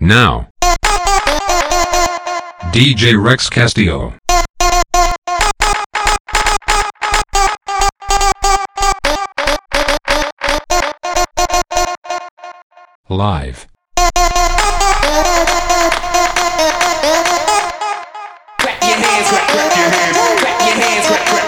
Now. DJ Rex Castillo. Live. Clap your hands, clap, clap your hands, clap your hands, clap, clap.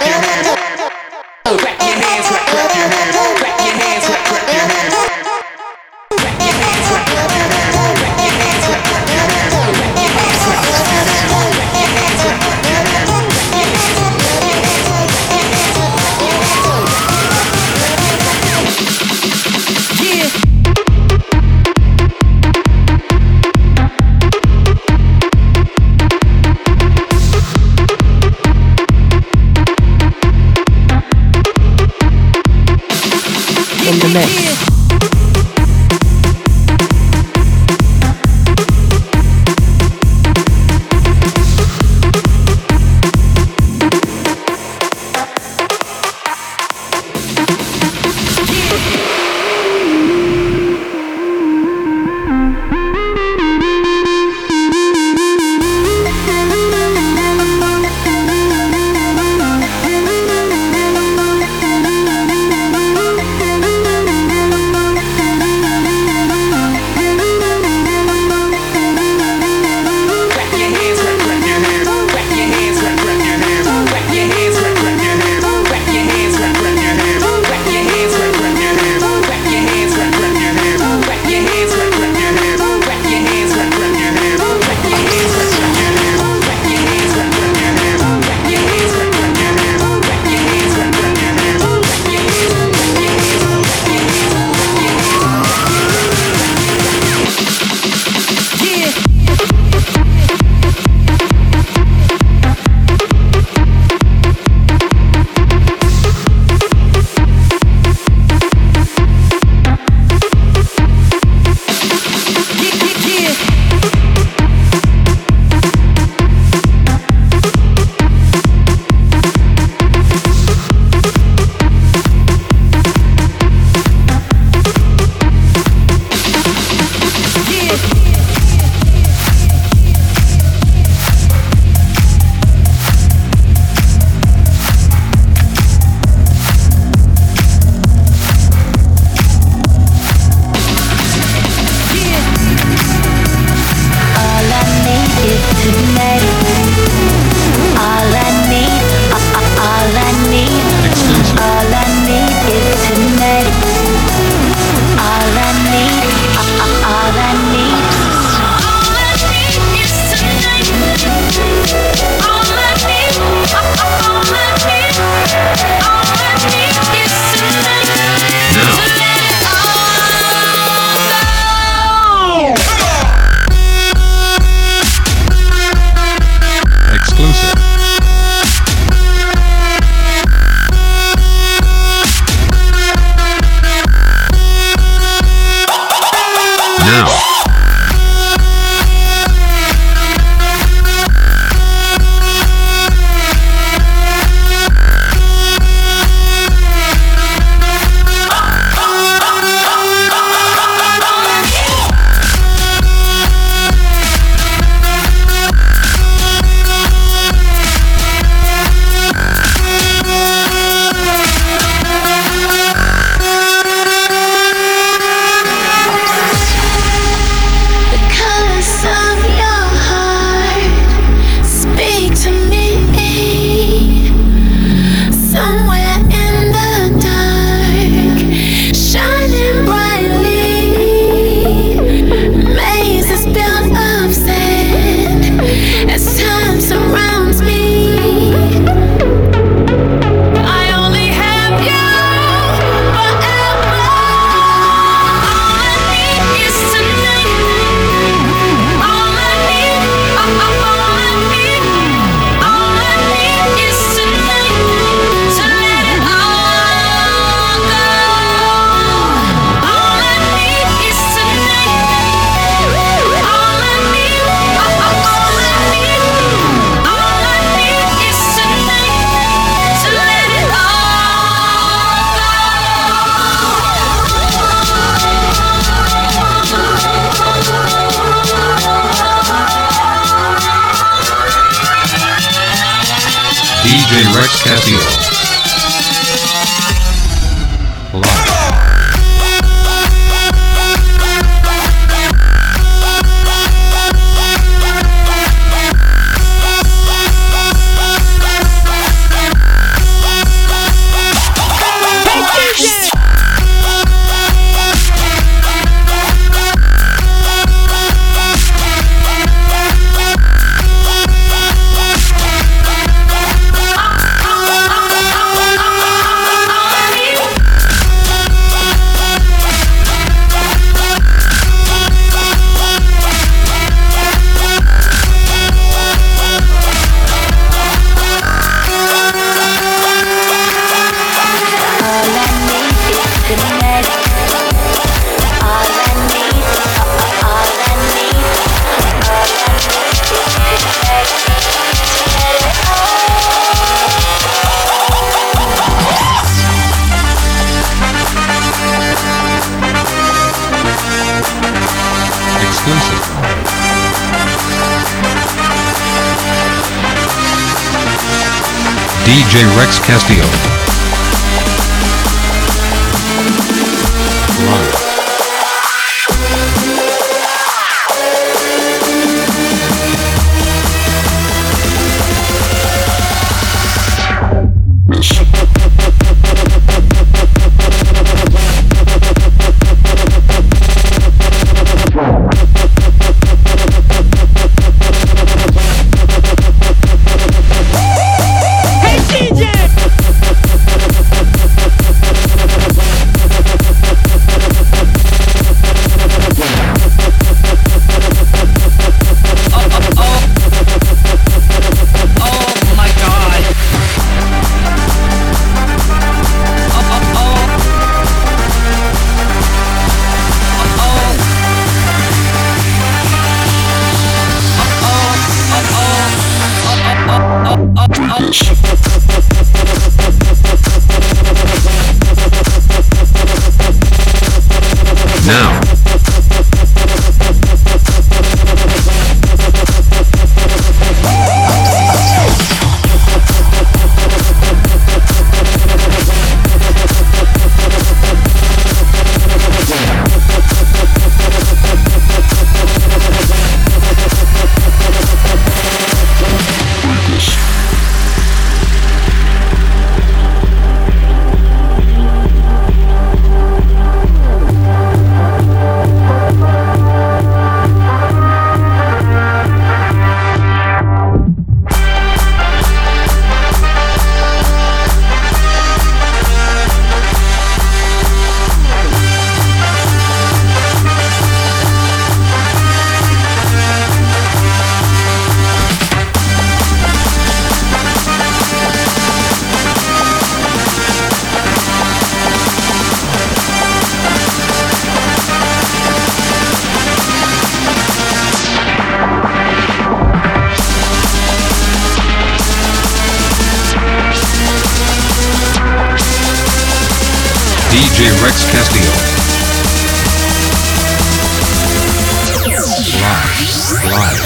gracias, tío. Rex Castillo. Live, live.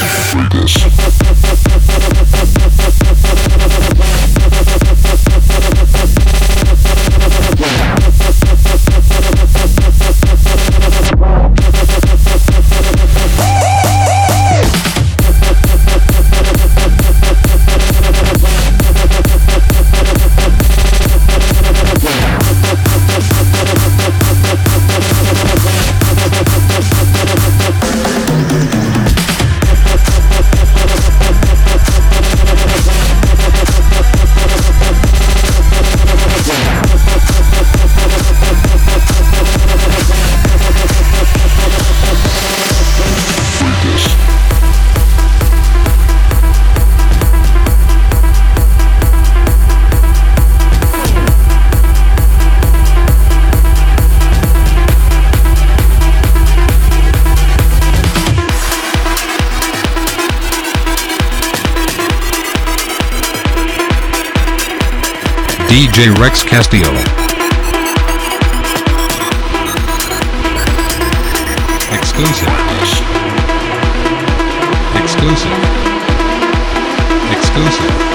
DJ Rex Castillo. Exclusive. Exclusive. Exclusive.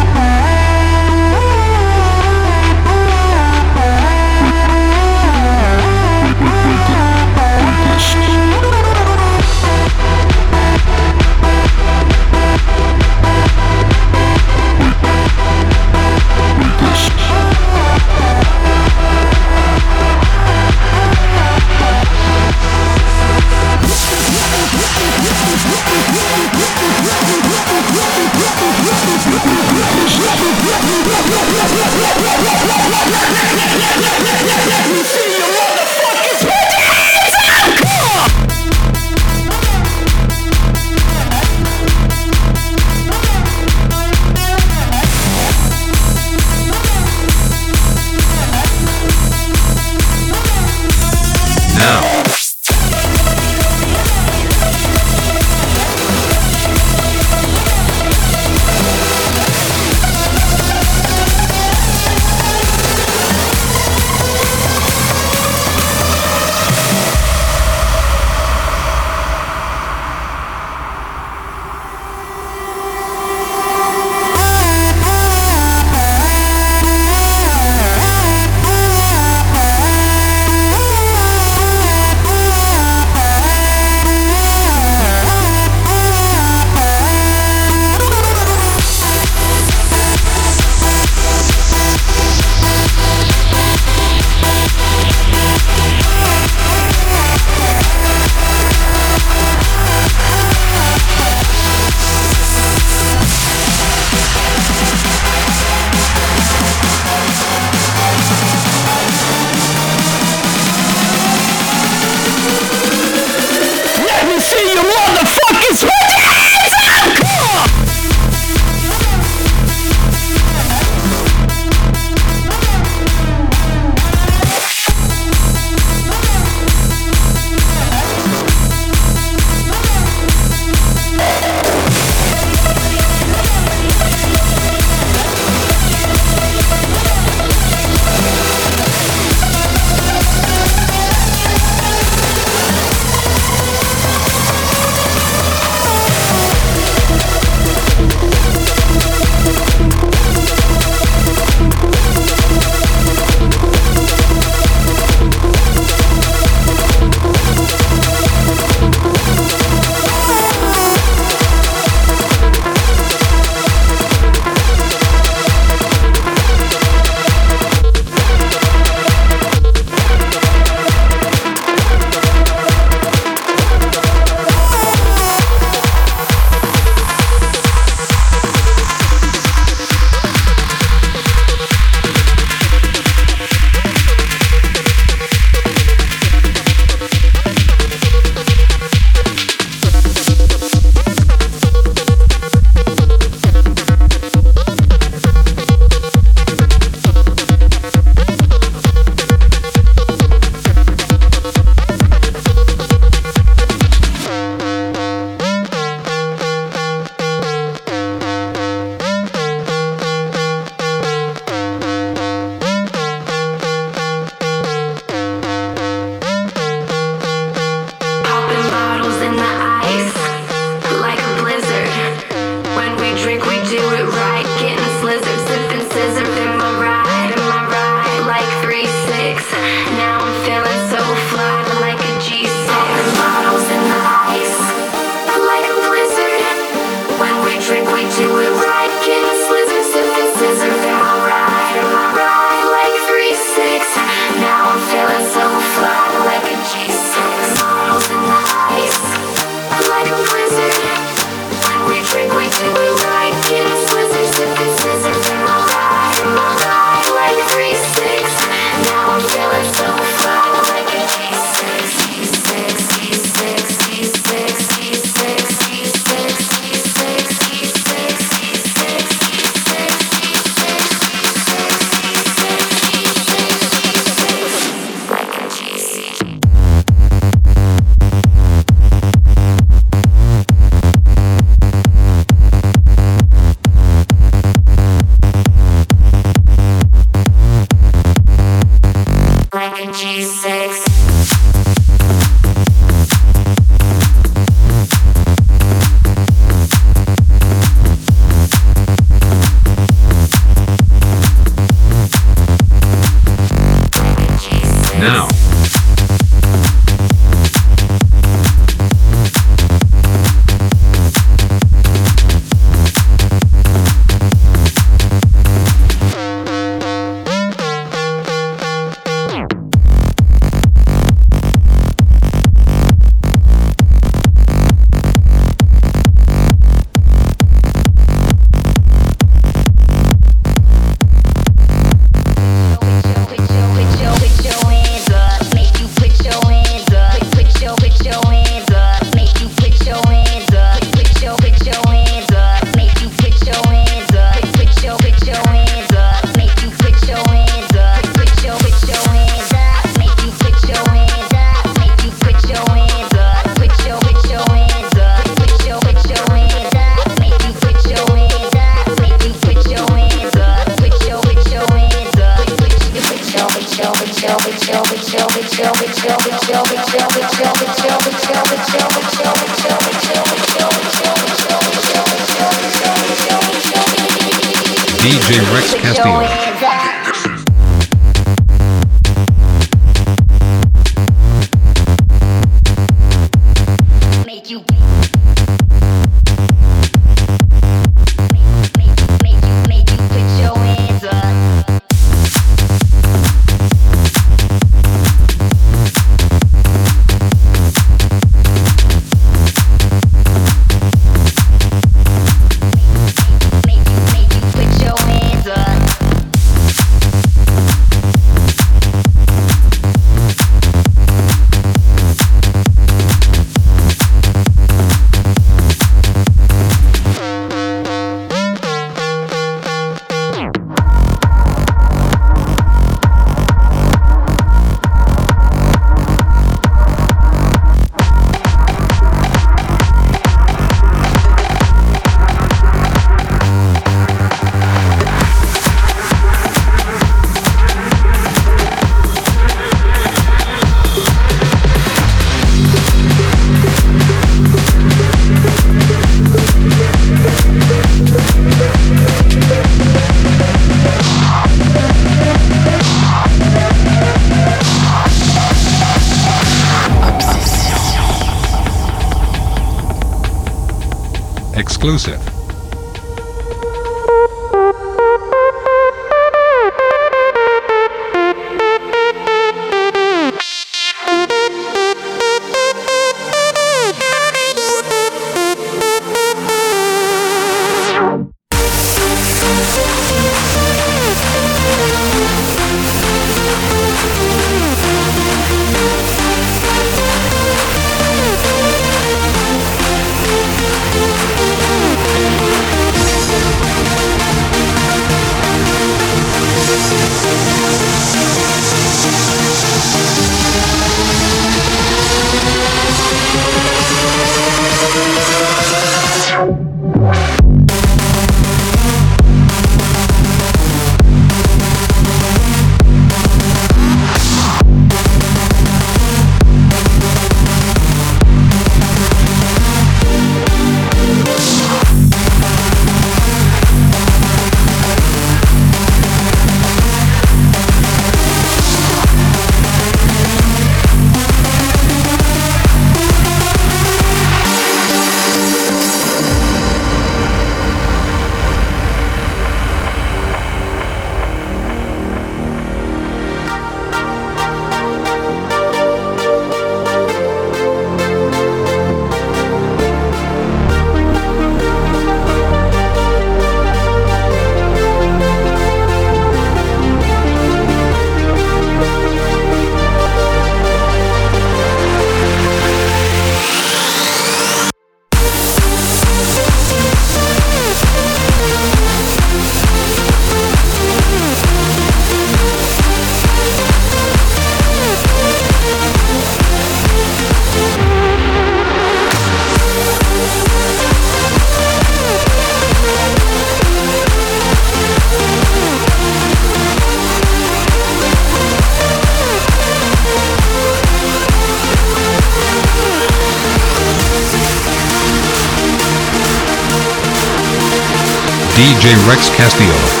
DJ Rex Castillo.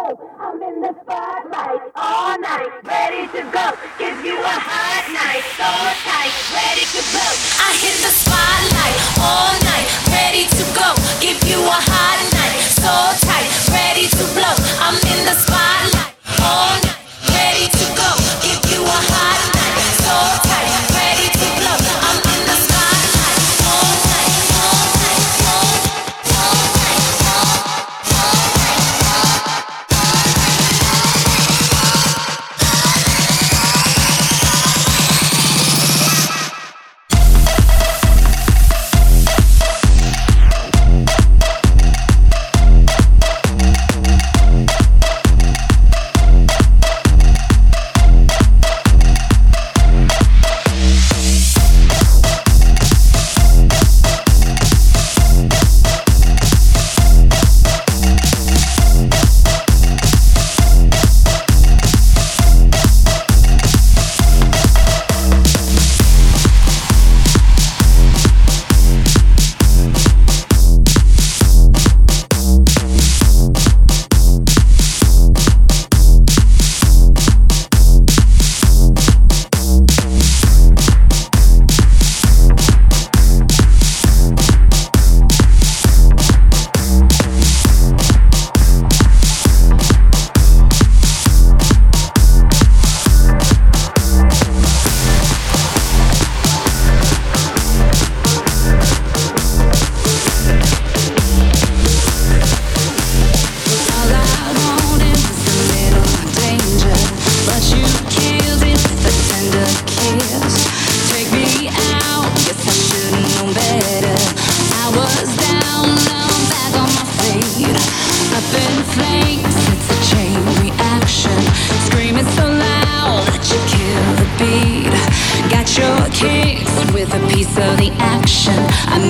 I'm in the spotlight all night, ready to go. Give you a hot night, so tight, ready to blow. I hit the spotlight all night, ready to go. Give you a hot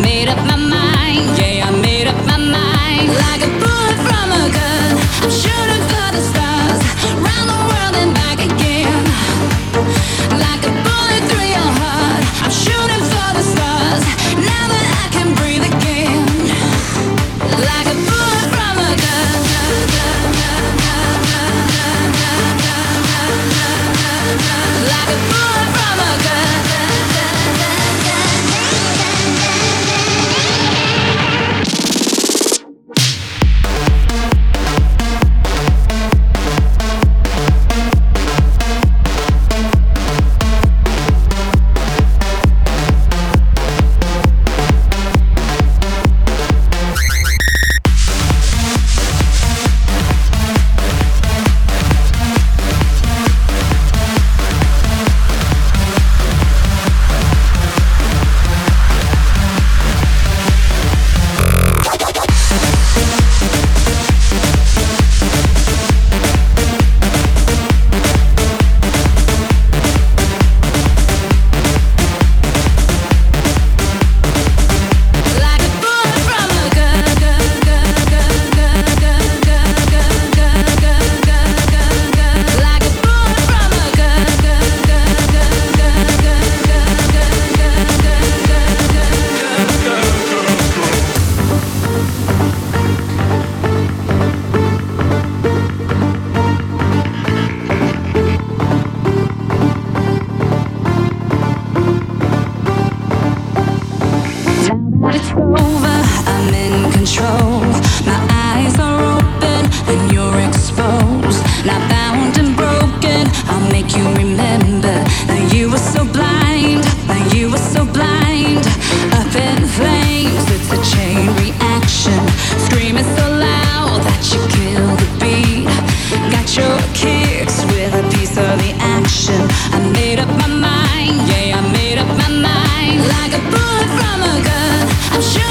made up my mind. action. I made up my mind, yeah, I made up my mind. Like a bullet from a gun, I'm shooting.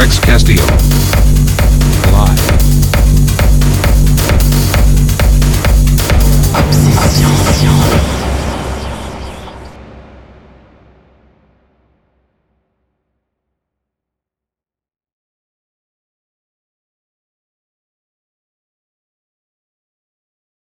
Rex Castillo.